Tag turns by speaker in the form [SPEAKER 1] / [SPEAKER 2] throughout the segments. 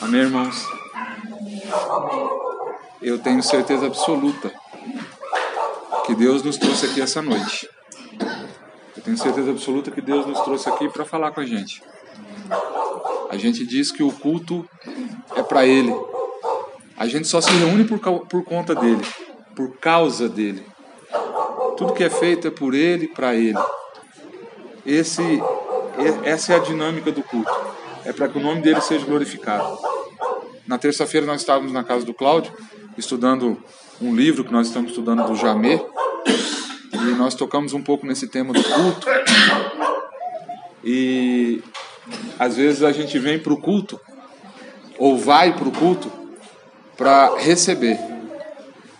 [SPEAKER 1] Amém, irmãos? Eu tenho certeza absoluta que Deus nos trouxe aqui essa noite. Eu tenho certeza absoluta que Deus nos trouxe aqui para falar com a gente. A gente diz que o culto é para Ele. A gente só se reúne por, por conta dele, por causa dele. Tudo que é feito é por Ele, para Ele. Esse, essa é a dinâmica do culto. É para que o nome dele seja glorificado. Na terça-feira nós estávamos na casa do Cláudio, estudando um livro que nós estamos estudando do Jamé, e nós tocamos um pouco nesse tema do culto. E às vezes a gente vem para o culto, ou vai para o culto, para receber.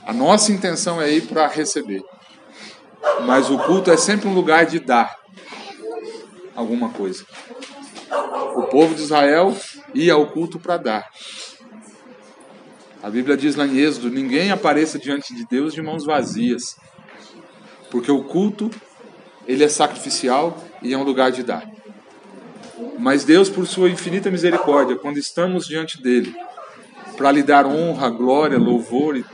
[SPEAKER 1] A nossa intenção é ir para receber. Mas o culto é sempre um lugar de dar alguma coisa. O povo de Israel ia ao culto para dar. A Bíblia diz lá em Êxodo: ninguém apareça diante de Deus de mãos vazias, porque o culto ele é sacrificial e é um lugar de dar. Mas Deus, por sua infinita misericórdia, quando estamos diante dele, para lhe dar honra, glória, louvor,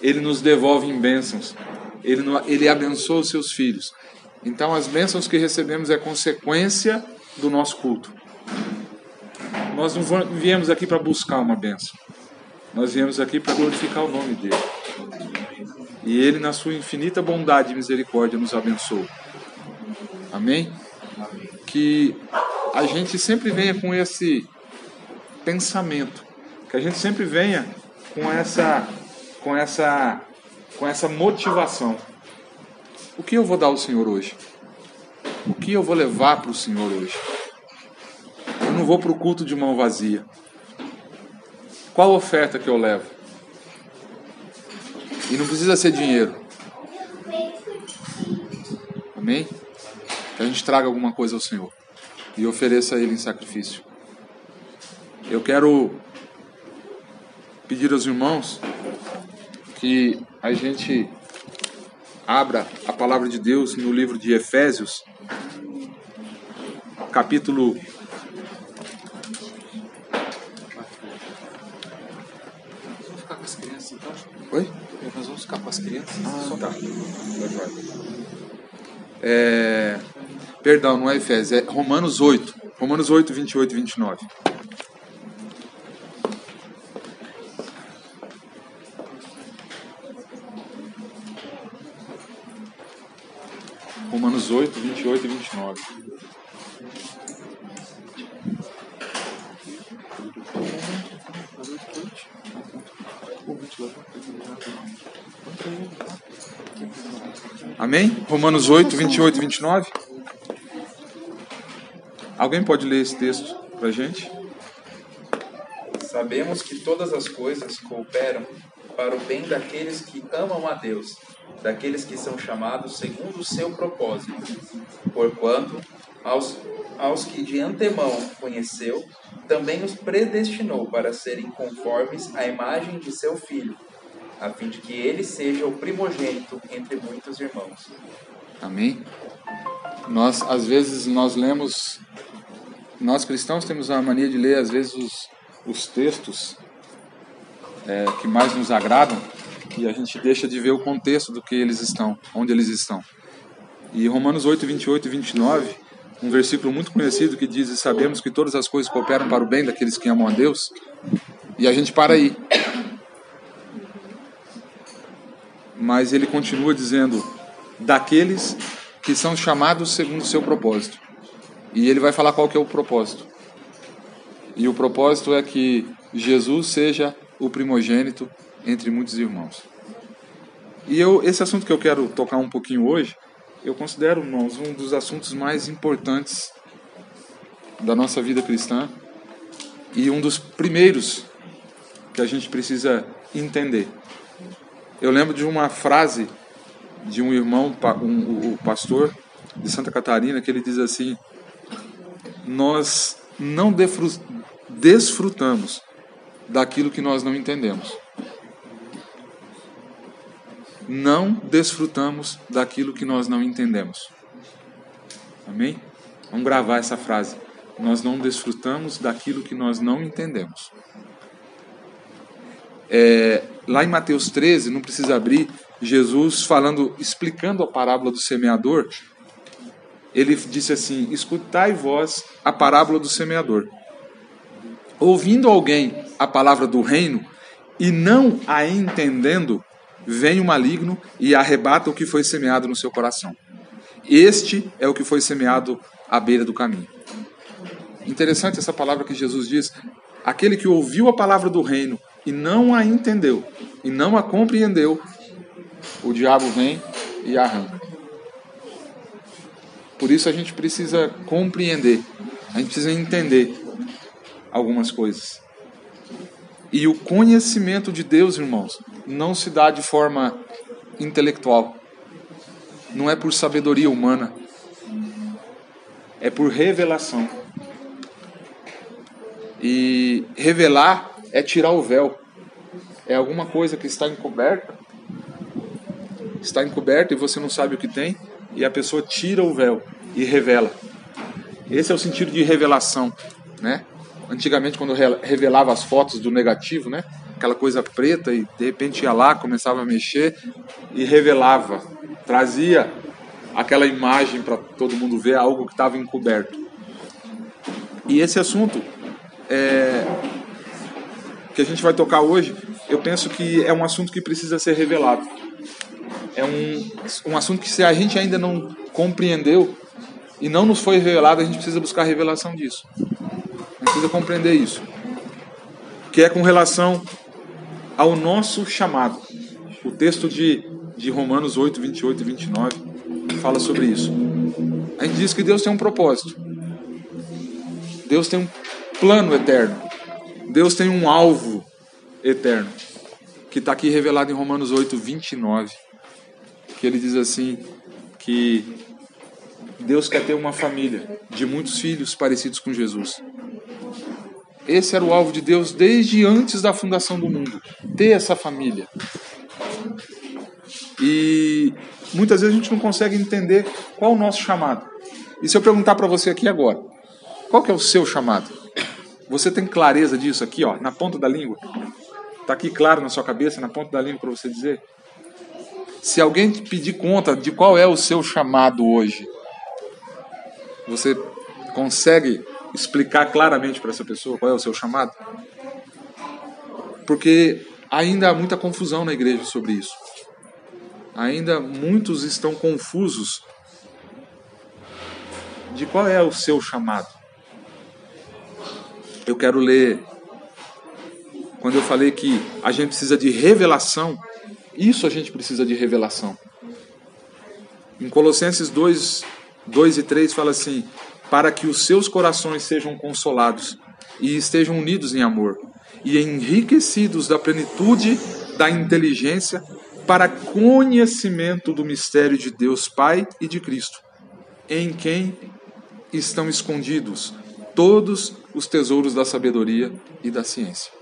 [SPEAKER 1] ele nos devolve em bênçãos. Ele, ele abençoa os seus filhos. Então, as bênçãos que recebemos é consequência do nosso culto. Nós não viemos aqui para buscar uma bênção. Nós viemos aqui para glorificar o nome dele. E ele, na sua infinita bondade e misericórdia, nos abençoa. Amém? Que a gente sempre venha com esse pensamento, que a gente sempre venha com essa com essa com essa motivação. O que eu vou dar ao Senhor hoje? O que eu vou levar para o Senhor hoje? Eu não vou para o culto de mão vazia. Qual oferta que eu levo? E não precisa ser dinheiro. Amém? Que a gente traga alguma coisa ao Senhor e ofereça a Ele em sacrifício. Eu quero pedir aos irmãos que a gente abra a palavra de Deus no livro de Efésios, capítulo
[SPEAKER 2] crianças.
[SPEAKER 1] Ah, tá. É, perdão, não é Efésios, é Romanos 8. Romanos 8, 28 e 29. Romanos 8, 28 e 29. Amém? Romanos 8, 28 e 29. Alguém pode ler esse texto para gente?
[SPEAKER 3] Sabemos que todas as coisas cooperam para o bem daqueles que amam a Deus daqueles que são chamados segundo o seu propósito. Porquanto, aos, aos que de antemão conheceu, também os predestinou para serem conformes à imagem de seu Filho, a fim de que ele seja o primogênito entre muitos irmãos.
[SPEAKER 1] Amém? Nós, às vezes, nós lemos, nós cristãos temos a mania de ler, às vezes, os, os textos é, que mais nos agradam, e a gente deixa de ver o contexto do que eles estão, onde eles estão. E Romanos 8, 28 e 29, um versículo muito conhecido que diz: Sabemos que todas as coisas cooperam para o bem daqueles que amam a Deus. E a gente para aí. Mas ele continua dizendo: Daqueles que são chamados segundo o seu propósito. E ele vai falar qual que é o propósito. E o propósito é que Jesus seja o primogênito entre muitos irmãos. E eu, esse assunto que eu quero tocar um pouquinho hoje, eu considero, irmãos, um dos assuntos mais importantes da nossa vida cristã e um dos primeiros que a gente precisa entender. Eu lembro de uma frase de um irmão, um, o pastor de Santa Catarina, que ele diz assim: Nós não desfrutamos daquilo que nós não entendemos não desfrutamos daquilo que nós não entendemos. Amém? Vamos gravar essa frase. nós não desfrutamos daquilo que nós não entendemos. É, lá em Mateus 13, não precisa abrir, Jesus falando, explicando a parábola do semeador, ele disse assim: Escutai vós a parábola do semeador. Ouvindo alguém a palavra do reino e não a entendendo, vem o maligno e arrebata o que foi semeado no seu coração. Este é o que foi semeado à beira do caminho. Interessante essa palavra que Jesus diz: aquele que ouviu a palavra do reino e não a entendeu, e não a compreendeu, o diabo vem e arranca. Por isso a gente precisa compreender, a gente precisa entender algumas coisas. E o conhecimento de Deus, irmãos, não se dá de forma intelectual. Não é por sabedoria humana. É por revelação. E revelar é tirar o véu. É alguma coisa que está encoberta. Está encoberta e você não sabe o que tem. E a pessoa tira o véu e revela. Esse é o sentido de revelação, né? Antigamente, quando revelava as fotos do negativo, né? Aquela coisa preta e de repente ia lá, começava a mexer e revelava, trazia aquela imagem para todo mundo ver algo que estava encoberto. E esse assunto é, que a gente vai tocar hoje, eu penso que é um assunto que precisa ser revelado. É um, um assunto que se a gente ainda não compreendeu e não nos foi revelado, a gente precisa buscar a revelação disso. A gente precisa compreender isso. Que é com relação ao nosso chamado. O texto de, de Romanos 8, 28 e 29 fala sobre isso. A gente diz que Deus tem um propósito. Deus tem um plano eterno. Deus tem um alvo eterno, que está aqui revelado em Romanos 8, 29, que ele diz assim, que Deus quer ter uma família de muitos filhos parecidos com Jesus. Esse era o alvo de Deus desde antes da fundação do mundo, ter essa família. E muitas vezes a gente não consegue entender qual o nosso chamado. E se eu perguntar para você aqui agora, qual que é o seu chamado? Você tem clareza disso aqui, ó, na ponta da língua? Está aqui claro na sua cabeça, na ponta da língua para você dizer? Se alguém te pedir conta de qual é o seu chamado hoje, você consegue explicar claramente para essa pessoa qual é o seu chamado? Porque ainda há muita confusão na igreja sobre isso. Ainda muitos estão confusos de qual é o seu chamado eu quero ler. Quando eu falei que a gente precisa de revelação, isso a gente precisa de revelação. Em Colossenses 2, 2 e 3 fala assim: para que os seus corações sejam consolados e estejam unidos em amor, e enriquecidos da plenitude da inteligência para conhecimento do mistério de Deus Pai e de Cristo, em quem estão escondidos todos os tesouros da sabedoria e da ciência.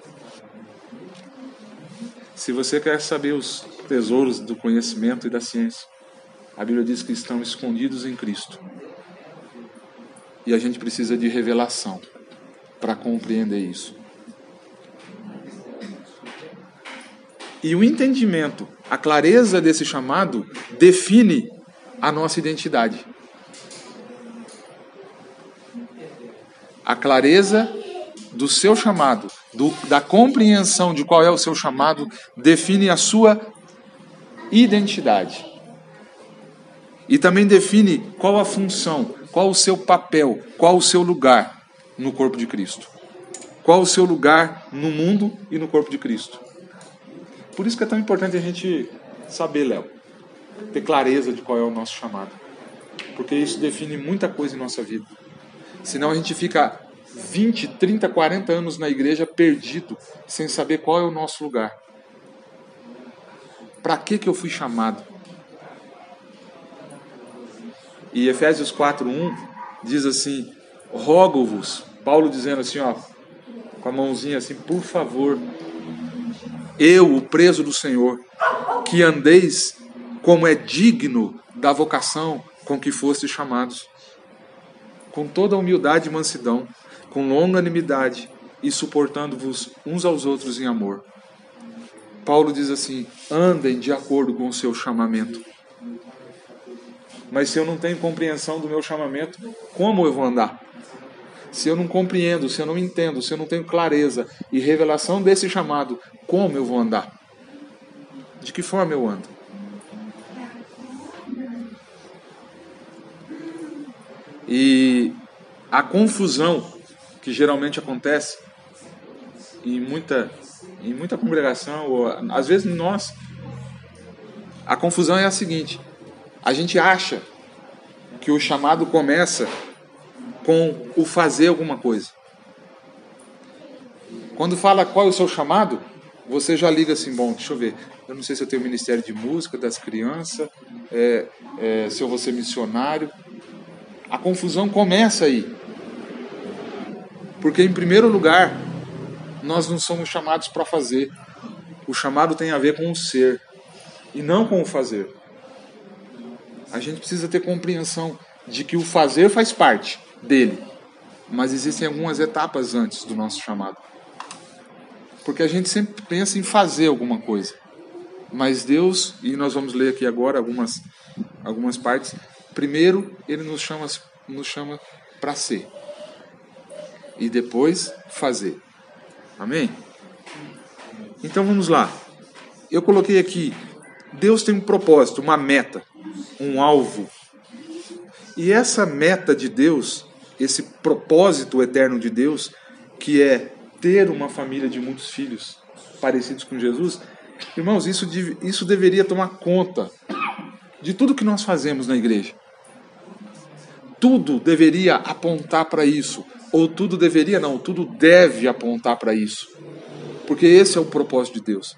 [SPEAKER 1] Se você quer saber os tesouros do conhecimento e da ciência, a Bíblia diz que estão escondidos em Cristo. E a gente precisa de revelação para compreender isso. E o entendimento, a clareza desse chamado, define a nossa identidade. A clareza do seu chamado, do, da compreensão de qual é o seu chamado, define a sua identidade. E também define qual a função, qual o seu papel, qual o seu lugar no corpo de Cristo. Qual o seu lugar no mundo e no corpo de Cristo. Por isso que é tão importante a gente saber, Léo, ter clareza de qual é o nosso chamado. Porque isso define muita coisa em nossa vida. Senão a gente fica 20, 30, 40 anos na igreja perdido, sem saber qual é o nosso lugar. Para que que eu fui chamado? E Efésios 4:1 diz assim: Rogo-vos, Paulo dizendo assim, ó, com a mãozinha assim, por favor, eu, o preso do Senhor, que andeis como é digno da vocação com que fostes chamados com toda humildade e mansidão, com longanimidade e suportando-vos uns aos outros em amor. Paulo diz assim: andem de acordo com o seu chamamento. Mas se eu não tenho compreensão do meu chamamento, como eu vou andar? Se eu não compreendo, se eu não entendo, se eu não tenho clareza e revelação desse chamado, como eu vou andar? De que forma eu ando? E a confusão que geralmente acontece em muita, em muita congregação, ou às vezes nós, a confusão é a seguinte: a gente acha que o chamado começa com o fazer alguma coisa. Quando fala qual é o seu chamado, você já liga assim, bom, deixa eu ver, eu não sei se eu tenho ministério de música, das crianças, é, é, se eu vou ser missionário. A confusão começa aí. Porque, em primeiro lugar, nós não somos chamados para fazer. O chamado tem a ver com o ser e não com o fazer. A gente precisa ter compreensão de que o fazer faz parte dele, mas existem algumas etapas antes do nosso chamado. Porque a gente sempre pensa em fazer alguma coisa. Mas Deus, e nós vamos ler aqui agora algumas, algumas partes, primeiro ele nos chama, nos chama para ser e depois fazer. Amém? Então vamos lá. Eu coloquei aqui: Deus tem um propósito, uma meta, um alvo. E essa meta de Deus, esse propósito eterno de Deus, que é ter uma família de muitos filhos parecidos com Jesus, irmãos, isso, isso deveria tomar conta de tudo que nós fazemos na igreja. Tudo deveria apontar para isso. Ou tudo deveria, não, tudo deve apontar para isso. Porque esse é o propósito de Deus.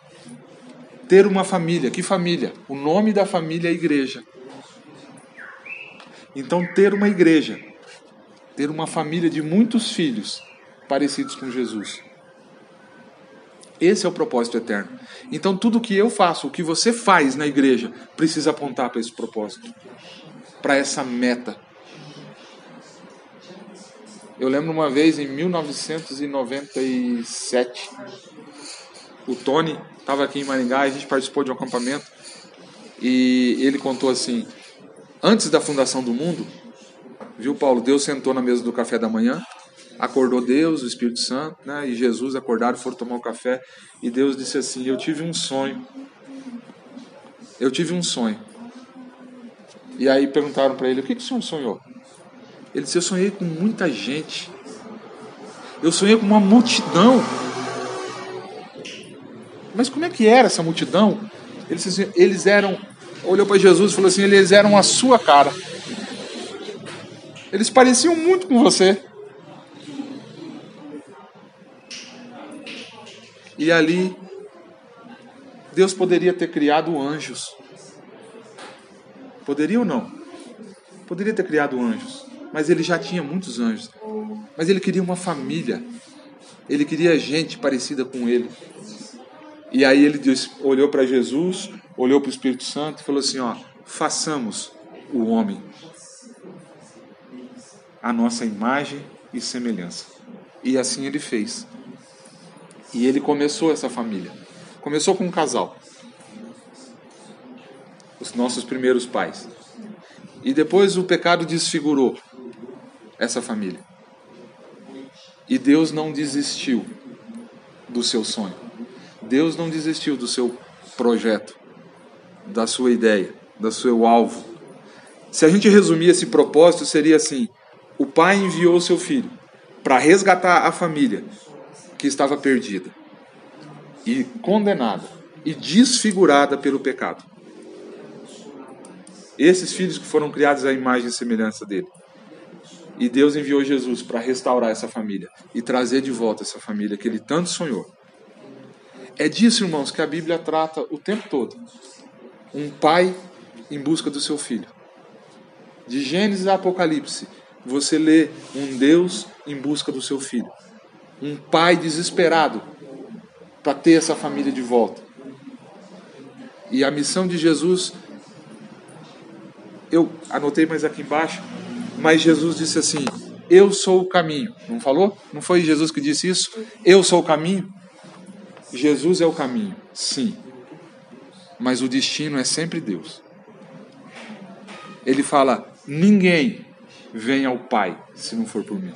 [SPEAKER 1] Ter uma família. Que família? O nome da família é igreja. Então, ter uma igreja, ter uma família de muitos filhos parecidos com Jesus. Esse é o propósito eterno. Então, tudo que eu faço, o que você faz na igreja, precisa apontar para esse propósito, para essa meta eu lembro uma vez em 1997, o Tony estava aqui em Maringá, a gente participou de um acampamento e ele contou assim: antes da fundação do mundo, viu Paulo? Deus sentou na mesa do café da manhã, acordou Deus, o Espírito Santo, né, e Jesus acordaram, foram tomar o café e Deus disse assim: Eu tive um sonho. Eu tive um sonho. E aí perguntaram para ele: O que, que o senhor sonhou? Ele disse: Eu sonhei com muita gente. Eu sonhei com uma multidão. Mas como é que era essa multidão? Eles, eles eram. Olhou para Jesus e falou assim: Eles eram a sua cara. Eles pareciam muito com você. E ali, Deus poderia ter criado anjos. Poderia ou não? Poderia ter criado anjos mas ele já tinha muitos anjos. Mas ele queria uma família. Ele queria gente parecida com ele. E aí ele disse, olhou para Jesus, olhou para o Espírito Santo e falou assim: ó, façamos o homem a nossa imagem e semelhança. E assim ele fez. E ele começou essa família. Começou com um casal. Os nossos primeiros pais. E depois o pecado desfigurou essa família. E Deus não desistiu do seu sonho. Deus não desistiu do seu projeto, da sua ideia, do seu alvo. Se a gente resumir esse propósito, seria assim: o pai enviou seu filho para resgatar a família que estava perdida e condenada e desfigurada pelo pecado. Esses filhos que foram criados à imagem e semelhança dele. E Deus enviou Jesus para restaurar essa família e trazer de volta essa família que ele tanto sonhou. É disso, irmãos, que a Bíblia trata o tempo todo. Um pai em busca do seu filho. De Gênesis a Apocalipse, você lê um Deus em busca do seu filho. Um pai desesperado para ter essa família de volta. E a missão de Jesus, eu anotei mais aqui embaixo, Mas Jesus disse assim: Eu sou o caminho. Não falou? Não foi Jesus que disse isso? Eu sou o caminho? Jesus é o caminho, sim. Mas o destino é sempre Deus. Ele fala: Ninguém vem ao Pai se não for por mim.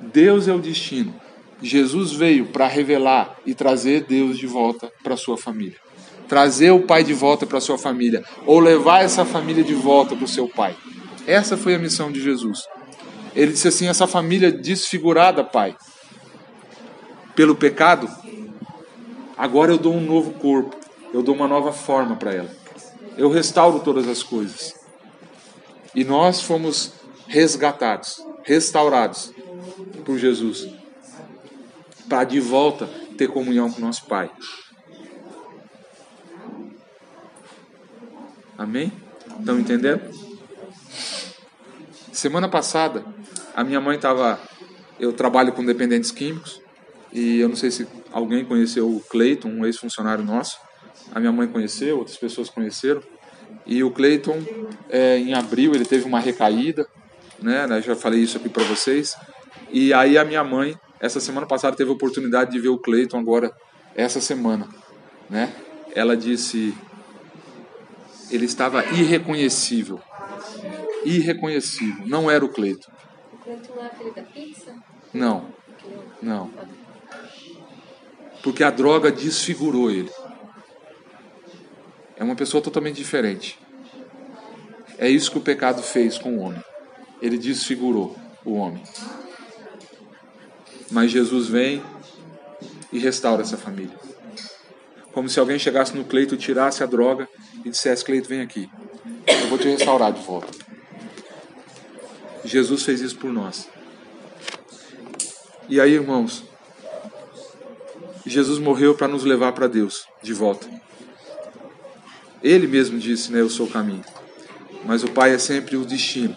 [SPEAKER 1] Deus é o destino. Jesus veio para revelar e trazer Deus de volta para sua família. Trazer o pai de volta para sua família, ou levar essa família de volta para o seu pai. Essa foi a missão de Jesus. Ele disse assim: essa família desfigurada, pai, pelo pecado, agora eu dou um novo corpo, eu dou uma nova forma para ela. Eu restauro todas as coisas. E nós fomos resgatados, restaurados por Jesus, para de volta ter comunhão com nosso Pai. Amém? Estão entendendo? Semana passada, a minha mãe estava. Eu trabalho com dependentes químicos e eu não sei se alguém conheceu o Cleiton, um ex-funcionário nosso. A minha mãe conheceu, outras pessoas conheceram. E o Cleiton, é, em abril, ele teve uma recaída, né? Eu já falei isso aqui para vocês. E aí a minha mãe, essa semana passada, teve a oportunidade de ver o Cleiton agora, essa semana, né? Ela disse, ele estava irreconhecível, irreconhecível. Não era o Cleiton.
[SPEAKER 4] O Cleiton não é aquele da pizza?
[SPEAKER 1] Não, não. Porque a droga desfigurou ele. É uma pessoa totalmente diferente. É isso que o pecado fez com o homem. Ele desfigurou o homem. Mas Jesus vem e restaura essa família. Como se alguém chegasse no Cleito, tirasse a droga e dissesse: Cleito, vem aqui. Eu vou te restaurar de volta. Jesus fez isso por nós. E aí, irmãos, Jesus morreu para nos levar para Deus de volta. Ele mesmo disse, né, eu sou o caminho. Mas o Pai é sempre o destino.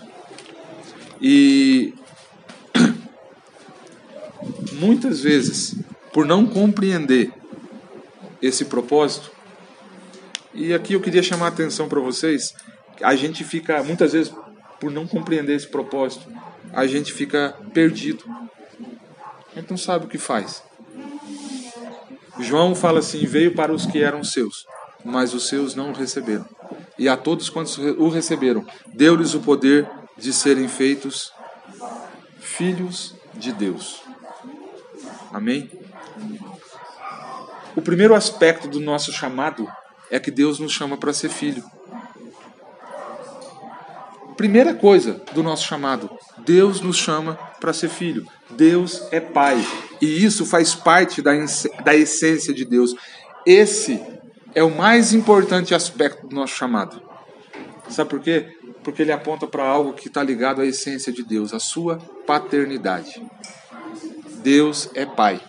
[SPEAKER 1] E muitas vezes, por não compreender esse propósito, e aqui eu queria chamar a atenção para vocês, a gente fica, muitas vezes, por não compreender esse propósito, a gente fica perdido. A gente não sabe o que faz. João fala assim: veio para os que eram seus, mas os seus não o receberam. E a todos quantos o receberam, deu-lhes o poder de serem feitos filhos de Deus. Amém? O primeiro aspecto do nosso chamado é que Deus nos chama para ser filho. Primeira coisa do nosso chamado, Deus nos chama para ser filho. Deus é Pai. E isso faz parte da, da essência de Deus. Esse é o mais importante aspecto do nosso chamado. Sabe por quê? Porque ele aponta para algo que está ligado à essência de Deus, a sua paternidade. Deus é Pai.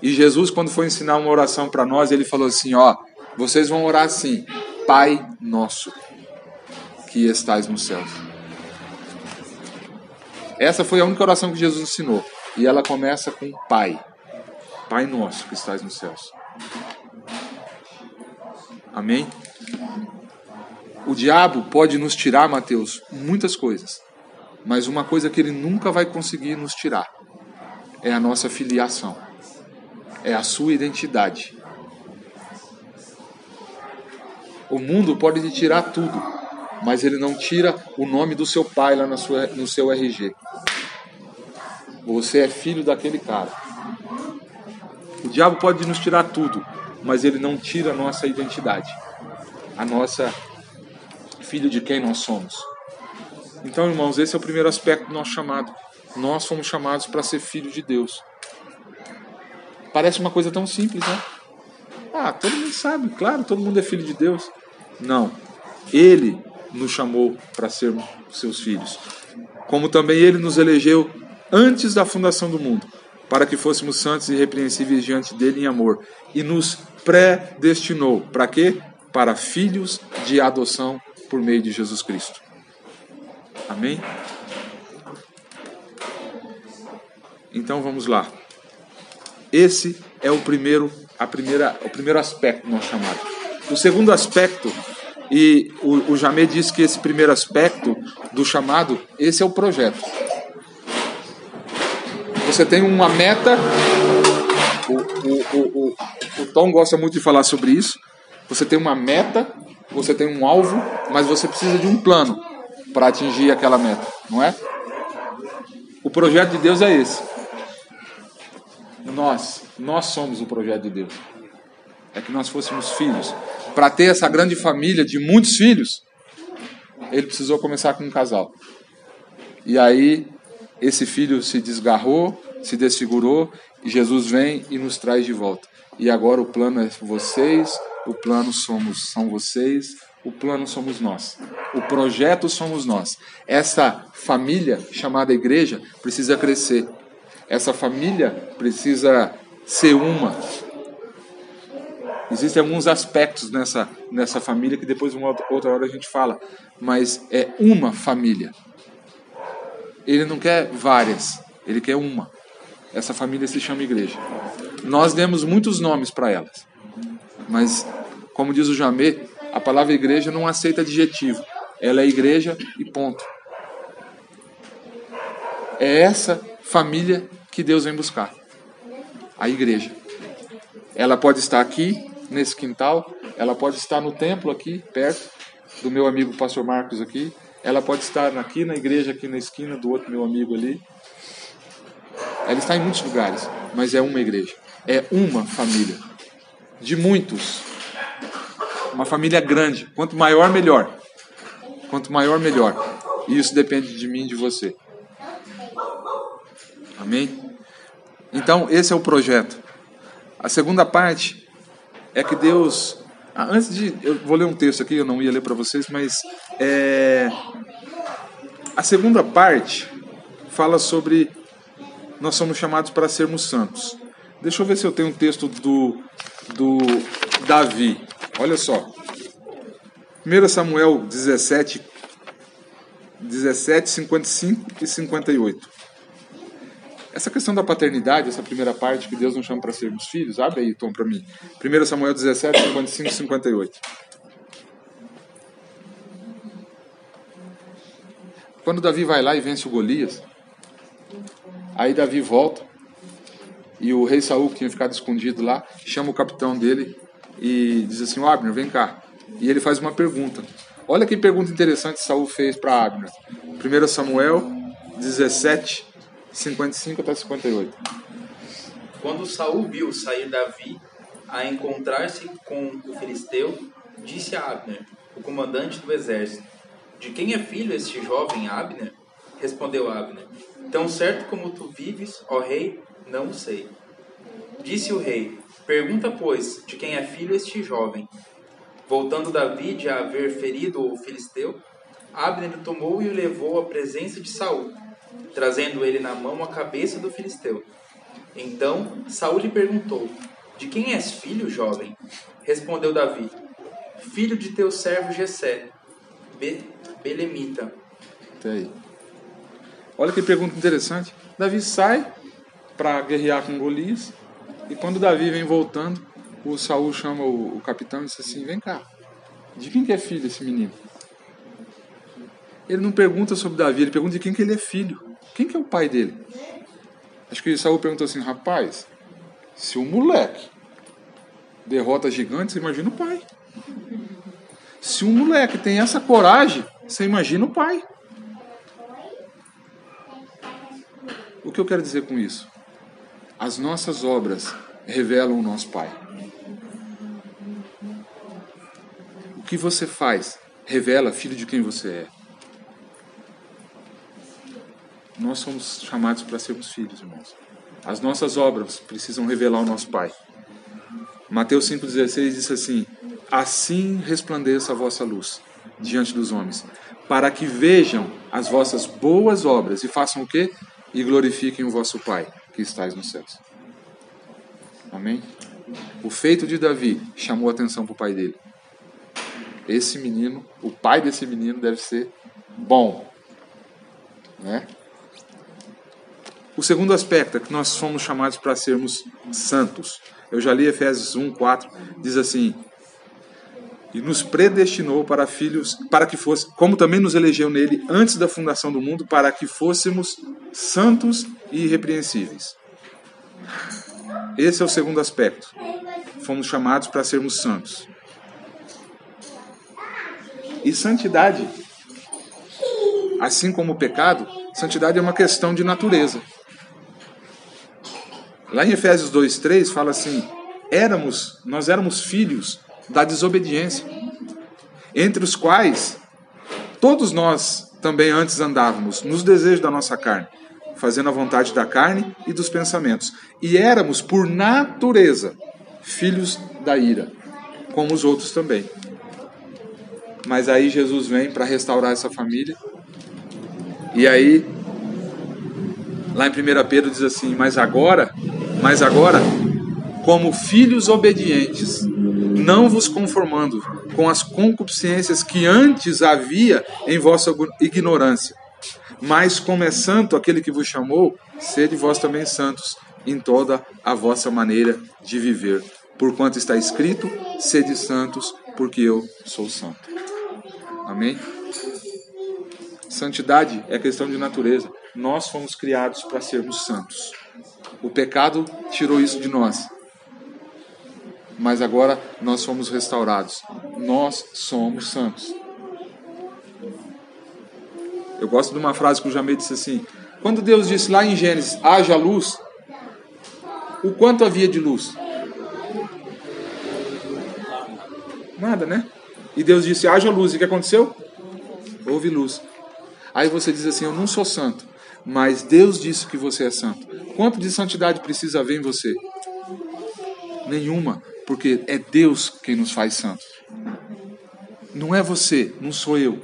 [SPEAKER 1] E Jesus, quando foi ensinar uma oração para nós, ele falou assim: Ó, vocês vão orar assim, Pai Nosso, que estais nos céus. Essa foi a única oração que Jesus ensinou. E ela começa com Pai. Pai Nosso, que estais nos céus. Amém? O diabo pode nos tirar, Mateus, muitas coisas. Mas uma coisa que ele nunca vai conseguir nos tirar é a nossa filiação. É a sua identidade. O mundo pode te tirar tudo, mas ele não tira o nome do seu pai lá na sua, no seu RG. Você é filho daquele cara. O diabo pode nos tirar tudo, mas ele não tira a nossa identidade, a nossa filho de quem nós somos. Então, irmãos, esse é o primeiro aspecto do nosso chamado. Nós fomos chamados para ser filhos de Deus. Parece uma coisa tão simples, né? Ah, todo mundo sabe, claro, todo mundo é filho de Deus. Não. Ele nos chamou para sermos seus filhos. Como também ele nos elegeu antes da fundação do mundo para que fôssemos santos e irrepreensíveis diante dele em amor, e nos predestinou para quê? Para filhos de adoção por meio de Jesus Cristo. Amém? Então vamos lá. Esse é o primeiro, a primeira, o primeiro aspecto do nosso chamado. O segundo aspecto, E o, o Jamê disse que esse primeiro aspecto do chamado, esse é o projeto. Você tem uma meta, o, o, o, o Tom gosta muito de falar sobre isso. Você tem uma meta, você tem um alvo, mas você precisa de um plano para atingir aquela meta, não é? O projeto de Deus é esse. Nós, nós somos o projeto de Deus. É que nós fôssemos filhos. Para ter essa grande família de muitos filhos, ele precisou começar com um casal. E aí, esse filho se desgarrou, se desfigurou, e Jesus vem e nos traz de volta. E agora o plano é vocês, o plano somos são vocês, o plano somos nós. O projeto somos nós. Essa família chamada igreja precisa crescer. Essa família precisa ser uma. Existem alguns aspectos nessa, nessa família que depois, uma outra hora, a gente fala. Mas é uma família. Ele não quer várias, ele quer uma. Essa família se chama igreja. Nós demos muitos nomes para elas. Mas, como diz o Jamê, a palavra igreja não aceita adjetivo. Ela é igreja e ponto. É essa família que Deus vem buscar. A igreja. Ela pode estar aqui, nesse quintal, ela pode estar no templo aqui, perto do meu amigo pastor Marcos aqui, ela pode estar aqui na igreja, aqui na esquina do outro meu amigo ali. Ela está em muitos lugares, mas é uma igreja. É uma família. De muitos. Uma família grande. Quanto maior, melhor. Quanto maior, melhor. E isso depende de mim e de você. Amém? Então, esse é o projeto. A segunda parte é que Deus. Ah, antes de. Eu vou ler um texto aqui, eu não ia ler para vocês, mas. É, a segunda parte fala sobre. Nós somos chamados para sermos santos. Deixa eu ver se eu tenho um texto do, do Davi. Olha só. 1 Samuel 17, 17, 55 e 58. Essa questão da paternidade, essa primeira parte que Deus nos chama para sermos filhos, abre aí, Tom, para mim. 1 Samuel 17, 55 e 58. Quando Davi vai lá e vence o Golias, aí Davi volta e o rei Saul, que tinha ficado escondido lá, chama o capitão dele e diz assim: Abner, vem cá. E ele faz uma pergunta. Olha que pergunta interessante Saul fez para Abner. 1 Samuel 17, 55 até 58.
[SPEAKER 3] Quando Saul viu sair Davi a encontrar-se com o filisteu, disse a Abner, o comandante do exército: De quem é filho este jovem Abner? Respondeu Abner: Tão certo como tu vives, ó rei, não sei. Disse o rei: Pergunta, pois, de quem é filho este jovem. Voltando Davi de haver ferido o filisteu, Abner o tomou e o levou à presença de Saul, trazendo ele na mão a cabeça do filisteu. Então Saul lhe perguntou: De quem és filho, jovem? Respondeu Davi: Filho de teu servo Jessé, Be Belemita.
[SPEAKER 1] Até aí. Olha que pergunta interessante. Davi sai para guerrear com Golias e quando Davi vem voltando, o Saul chama o, capitão e diz assim: Vem cá, de quem que é filho esse menino? Ele não pergunta sobre Davi, ele pergunta de quem que ele é filho. Quem que é o pai dele? Acho que Saul perguntou assim: Rapaz, se o moleque derrota gigantes, imagina o pai. Se um moleque tem essa coragem, você imagina o pai. O que eu quero dizer com isso? As nossas obras revelam o nosso Pai. O que você faz revela, filho, de quem você é. Nós somos chamados para sermos filhos, irmãos. As nossas obras precisam revelar o nosso Pai. Mateus 5,16 diz assim: Assim resplandeça a vossa luz diante dos homens, para que vejam as vossas boas obras e façam o quê? E glorifiquem o vosso Pai que estais nos céus. Amém? O feito de Davi chamou a atenção para o pai dele. Esse menino, o pai desse menino deve ser bom. Né? O segundo aspecto é que nós somos chamados para sermos santos. Eu já li Efésios 1, 4, diz assim: e nos predestinou para filhos, para que fosse, como também nos elegeu nele antes da fundação do mundo, para que fôssemos santos e irrepreensíveis. Esse é o segundo aspecto. Fomos chamados para sermos santos. E santidade, assim como o pecado, santidade é uma questão de natureza. Lá em Efésios 2:3 fala assim: éramos, nós éramos filhos da desobediência, entre os quais todos nós também antes andávamos nos desejos da nossa carne, fazendo a vontade da carne e dos pensamentos, e éramos por natureza filhos da ira, como os outros também. Mas aí Jesus vem para restaurar essa família. E aí lá em 1 Pedro diz assim: "Mas agora, mas agora como filhos obedientes, não vos conformando com as concupiscências que antes havia em vossa ignorância. Mas como é santo aquele que vos chamou, sede vós também santos em toda a vossa maneira de viver. Porquanto está escrito: sede santos, porque eu sou santo. Amém? Santidade é questão de natureza. Nós fomos criados para sermos santos. O pecado tirou isso de nós mas agora nós somos restaurados. Nós somos santos. Eu gosto de uma frase que o Jamei disse assim: quando Deus disse lá em Gênesis, haja luz, o quanto havia de luz? Nada, né? E Deus disse, haja luz. E o que aconteceu? Houve luz. Aí você diz assim: Eu não sou santo, mas Deus disse que você é santo. Quanto de santidade precisa haver em você? Nenhuma porque é Deus quem nos faz santos. Não é você, não sou eu,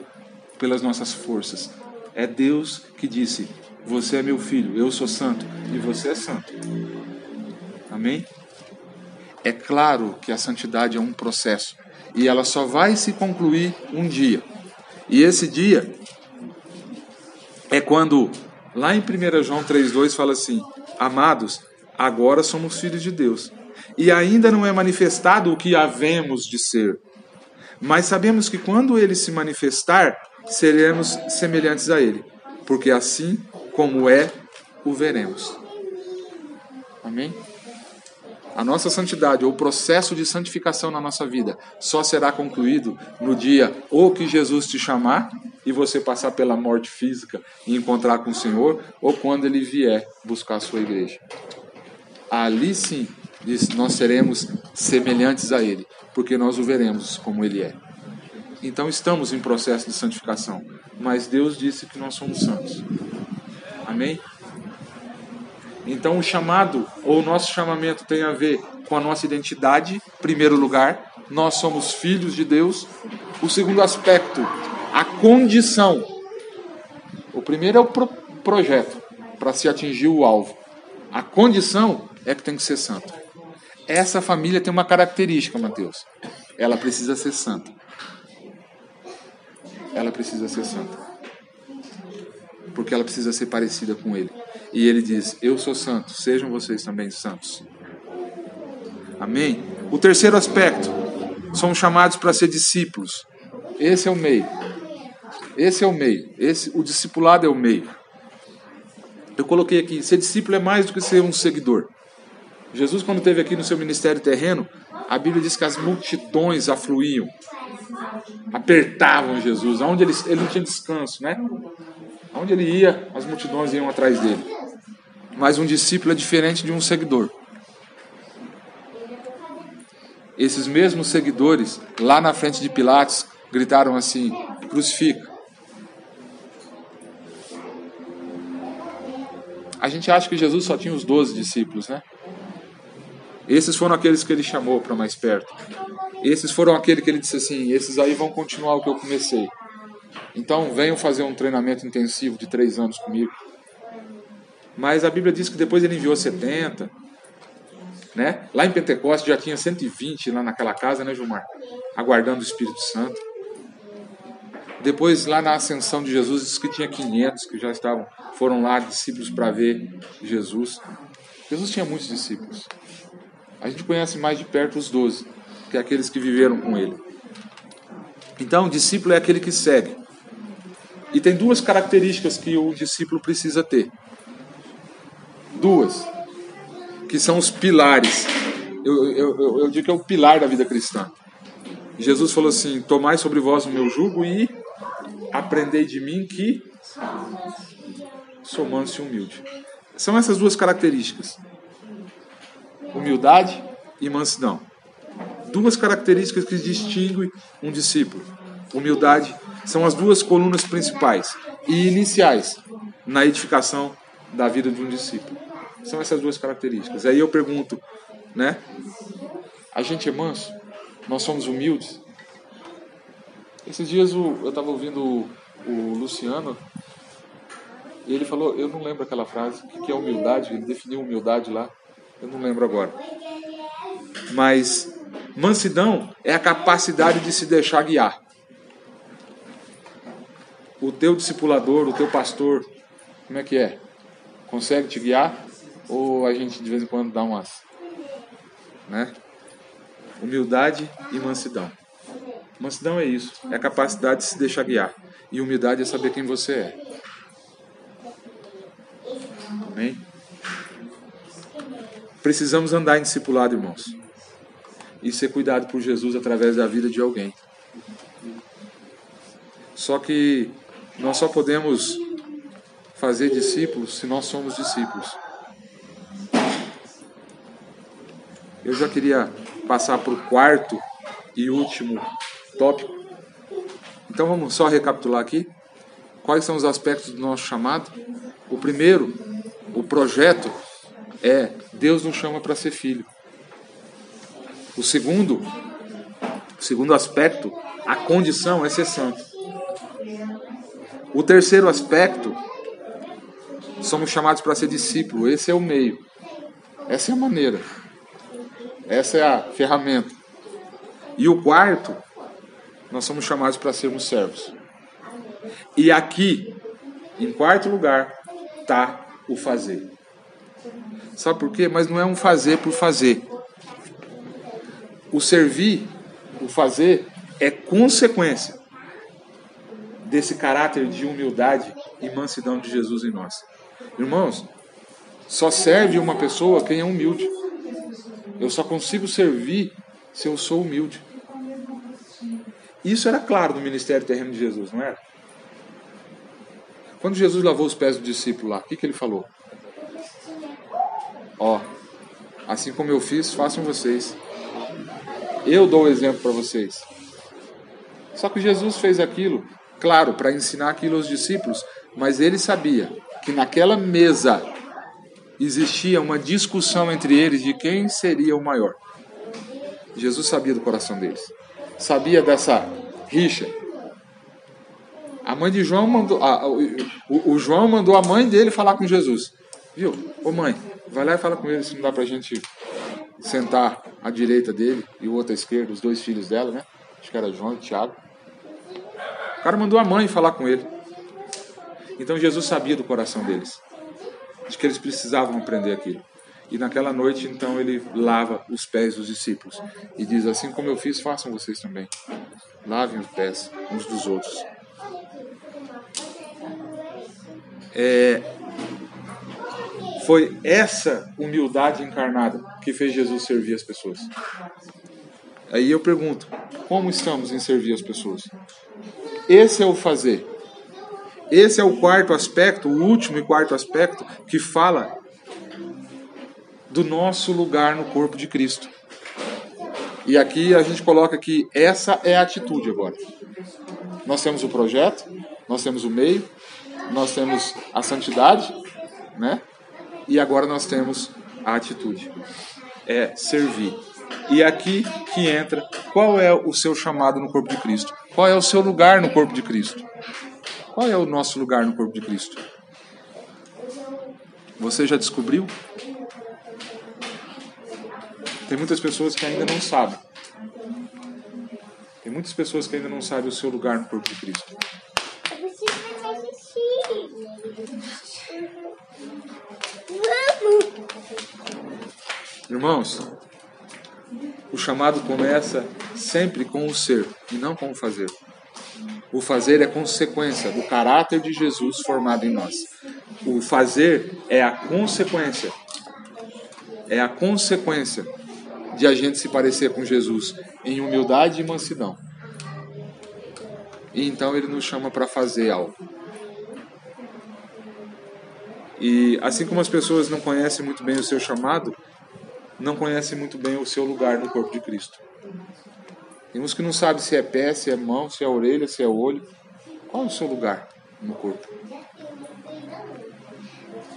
[SPEAKER 1] pelas nossas forças. É Deus que disse: Você é meu filho, eu sou santo e você é santo. Amém? É claro que a santidade é um processo e ela só vai se concluir um dia. E esse dia é quando, lá em 1 João 3,2 fala assim: Amados, agora somos filhos de Deus e ainda não é manifestado o que havemos de ser. Mas sabemos que quando ele se manifestar, seremos semelhantes a ele, porque assim como é, o veremos. Amém? A nossa santidade, ou o processo de santificação na nossa vida, só será concluído no dia ou que Jesus te chamar e você passar pela morte física e encontrar com o Senhor, ou quando ele vier buscar a sua igreja. Ali sim Nós seremos semelhantes a Ele, porque nós o veremos como Ele é. Então estamos em processo de santificação, mas Deus disse que nós somos santos. Amém? Então o chamado ou o nosso chamamento tem a ver com a nossa identidade, primeiro lugar, nós somos filhos de Deus. O segundo aspecto, a condição. O primeiro é o pro projeto para se atingir o alvo. A condição é que tem que ser santo. Essa família tem uma característica, Mateus. Ela precisa ser santa. Ela precisa ser santa. Porque ela precisa ser parecida com ele. E ele diz: Eu sou santo, sejam vocês também santos. Amém? O terceiro aspecto: somos chamados para ser discípulos. Esse é o meio. Esse é o meio. Esse, o discipulado é o meio. Eu coloquei aqui: ser discípulo é mais do que ser um seguidor. Jesus, quando esteve aqui no seu ministério terreno, a Bíblia diz que as multidões afluíam, apertavam Jesus, aonde ele, ele não tinha descanso, né? Aonde ele ia, as multidões iam atrás dele. Mas um discípulo é diferente de um seguidor. Esses mesmos seguidores, lá na frente de Pilatos, gritaram assim: crucifica. A gente acha que Jesus só tinha os doze discípulos, né? Esses foram aqueles que ele chamou para mais perto. Esses foram aqueles que ele disse assim: esses aí vão continuar o que eu comecei. Então venham fazer um treinamento intensivo de três anos comigo. Mas a Bíblia diz que depois ele enviou 70. Né? Lá em Pentecostes já tinha 120 lá naquela casa, né, Gilmar? Aguardando o Espírito Santo. Depois, lá na ascensão de Jesus, diz que tinha 500 que já estavam, foram lá discípulos para ver Jesus. Jesus tinha muitos discípulos. A gente conhece mais de perto os doze, que é aqueles que viveram com ele. Então, discípulo é aquele que segue. E tem duas características que o discípulo precisa ter. Duas. Que são os pilares. Eu, eu, eu, eu digo que é o pilar da vida cristã. Jesus falou assim: Tomai sobre vós o meu jugo e aprendei de mim que sou manso e humilde. São essas duas características: humildade e mansidão. Duas características que distinguem um discípulo. Humildade são as duas colunas principais e iniciais na edificação da vida de um discípulo. São essas duas características. Aí eu pergunto, né? A gente é manso? Nós somos humildes? Esses dias eu estava ouvindo o, Luciano e ele falou, eu não lembro aquela frase, o que é humildade? Ele definiu humildade lá, eu não lembro agora. Mas mansidão é a capacidade de se deixar guiar. O teu discipulador, o teu pastor, como é que é? Consegue te guiar? Ou a gente de vez em quando dá umas, né? Humildade e mansidão. Mansidão é isso, é a capacidade de se deixar guiar. E humildade é saber quem você é. Amém? Precisamos andar em discipulado, irmãos. E ser cuidado por Jesus através da vida de alguém. Só que nós só podemos fazer discípulos se nós somos discípulos. Eu já queria passar para o quarto e último tópico. Então vamos só recapitular aqui. Quais são os aspectos do nosso chamado? O primeiro, o projeto, é Deus nos chama para ser filho. O segundo, o segundo aspecto, a condição é ser santo. O terceiro aspecto, somos chamados para ser discípulo. Esse é o meio. Essa é a maneira. Essa é a ferramenta. E o quarto, nós somos chamados para sermos servos. E aqui, em quarto lugar, está o fazer. Sabe por quê? Mas não é um fazer por fazer. O servir, o fazer, é consequência desse caráter de humildade e mansidão de Jesus em nós. Irmãos, só serve uma pessoa quem é humilde. Eu só consigo servir se eu sou humilde. Isso era claro no ministério terreno de Jesus, não era? Quando Jesus lavou os pés do discípulo lá, o que, que ele falou? Ó, assim como eu fiz, façam vocês. Eu dou o exemplo para vocês. Só que Jesus fez aquilo, claro, para ensinar aquilo aos discípulos, mas ele sabia que naquela mesa existia uma discussão entre eles de quem seria o maior. Jesus sabia do coração deles, sabia dessa rixa. A mãe de João mandou, a, o, o, João mandou a mãe dele falar com Jesus. Viu? Ô mãe, vai lá e fala com ele se não dá pra gente sentar à direita dele e o outro à esquerda, os dois filhos dela, né? Acho que era João e Tiago. O cara mandou a mãe falar com ele. Então Jesus sabia do coração deles de que eles precisavam aprender aquilo. E naquela noite, então, ele lava os pés dos discípulos e diz: Assim como eu fiz, façam vocês também. Lavem os pés uns dos outros. É, foi essa humildade encarnada que fez Jesus servir as pessoas. Aí eu pergunto: como estamos em servir as pessoas? Esse é o fazer. Esse é o quarto aspecto, o último e quarto aspecto, que fala do nosso lugar no corpo de Cristo. E aqui a gente coloca que essa é a atitude agora. Nós temos o projeto, nós temos o meio, nós temos a santidade, né? E agora nós temos a atitude. É servir. E aqui que entra qual é o seu chamado no corpo de Cristo? Qual é o seu lugar no corpo de Cristo? Qual é o nosso lugar no corpo de Cristo? Você já descobriu? Tem muitas pessoas que ainda não sabem. Tem muitas pessoas que ainda não sabem o seu lugar no corpo de Cristo. Irmãos, o chamado começa sempre com o ser e não com o fazer. O fazer é consequência do caráter de Jesus formado em nós. O fazer é a consequência. É a consequência de a gente se parecer com Jesus em humildade e mansidão. E então ele nos chama para fazer algo. E assim como as pessoas não conhecem muito bem o seu chamado, não conhecem muito bem o seu lugar no corpo de Cristo. Tem uns que não sabem se é pé, se é mão, se é orelha, se é olho. Qual é o seu lugar no corpo?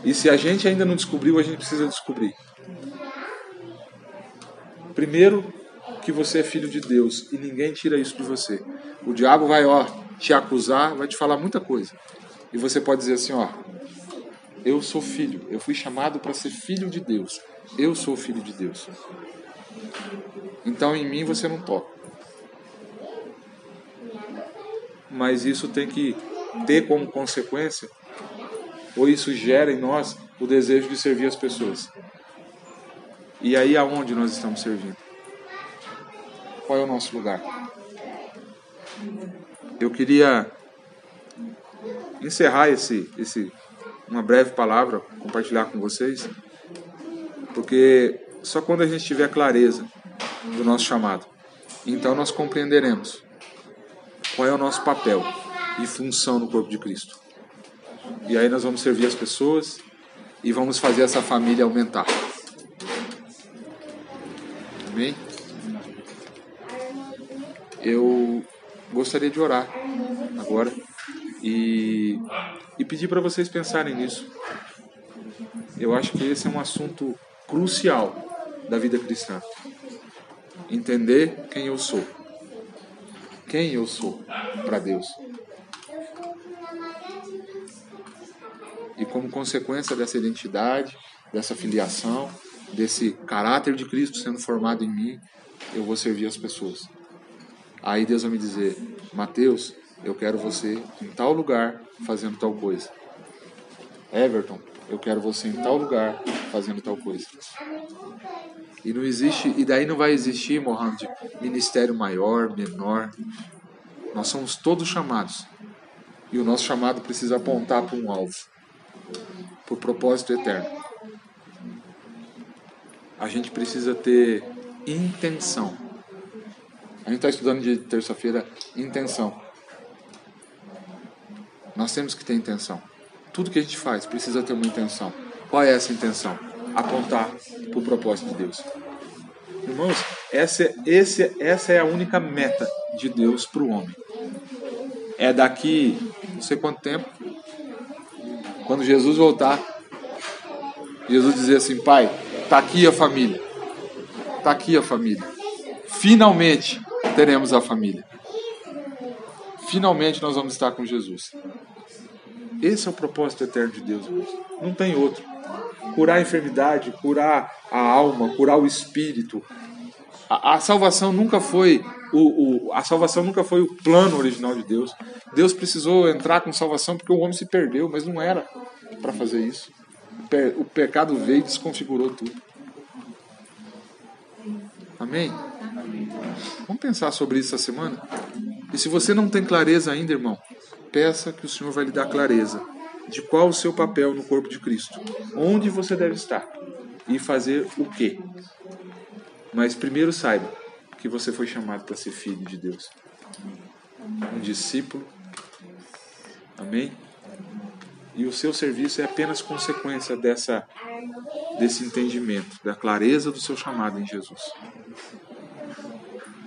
[SPEAKER 1] E se a gente ainda não descobriu, a gente precisa descobrir. Primeiro, que você é filho de Deus e ninguém tira isso de você. O diabo vai, ó, te acusar, vai te falar muita coisa. E você pode dizer assim, ó, eu sou filho, eu fui chamado para ser filho de Deus. Eu sou filho de Deus. Então em mim você não toca. Mas isso tem que ter como consequência, ou isso gera em nós o desejo de servir as pessoas. E aí aonde nós estamos servindo? Qual é o nosso lugar? Eu queria encerrar esse, esse uma breve palavra, compartilhar com vocês, porque só quando a gente tiver clareza do nosso chamado, então nós compreenderemos qual é o nosso papel e função no corpo de Cristo. E aí nós vamos servir as pessoas e vamos fazer essa família aumentar. Amém? Eu gostaria de orar agora e, e pedir para vocês pensarem nisso. Eu acho que esse é um assunto crucial da vida cristã. Entender quem eu sou. Quem eu sou para Deus. E como consequência dessa identidade, dessa filiação, desse caráter de Cristo sendo formado em mim, eu vou servir as pessoas. Aí Deus vai me dizer: Mateus, eu quero você em tal lugar fazendo tal coisa. Everton, eu quero você em tal lugar fazendo tal coisa. E não existe, e daí não vai existir, Mohammed, ministério maior, menor. Nós somos todos chamados. E o nosso chamado precisa apontar para um alvo, para o propósito eterno. A gente precisa ter intenção. A gente está estudando de terça-feira intenção. Nós temos que ter intenção. Tudo que a gente faz precisa ter uma intenção. Qual é essa intenção? Apontar para o propósito de Deus. Irmãos, essa, esse, essa é a única meta de Deus para o homem. É daqui não sei quanto tempo, quando Jesus voltar, Jesus dizer assim: Pai, está aqui a família. Está aqui a família. Finalmente teremos a família. Finalmente nós vamos estar com Jesus. Esse é o propósito eterno de Deus, irmãos. Não tem outro. Curar a enfermidade, curar a alma, curar o espírito. A, a salvação nunca foi o, o, a salvação nunca foi o plano original de Deus. Deus precisou entrar com salvação porque o homem se perdeu, mas não era para fazer isso. O pecado veio e desconfigurou tudo. Amém? Vamos pensar sobre isso essa semana? E se você não tem clareza ainda, irmão, peça que o Senhor vai lhe dar clareza de qual o seu papel no corpo de Cristo, onde você deve estar e fazer o quê. Mas primeiro saiba que você foi chamado para ser filho de Deus, um discípulo. Amém? E o seu serviço é apenas consequência dessa desse entendimento, da clareza do seu chamado em Jesus.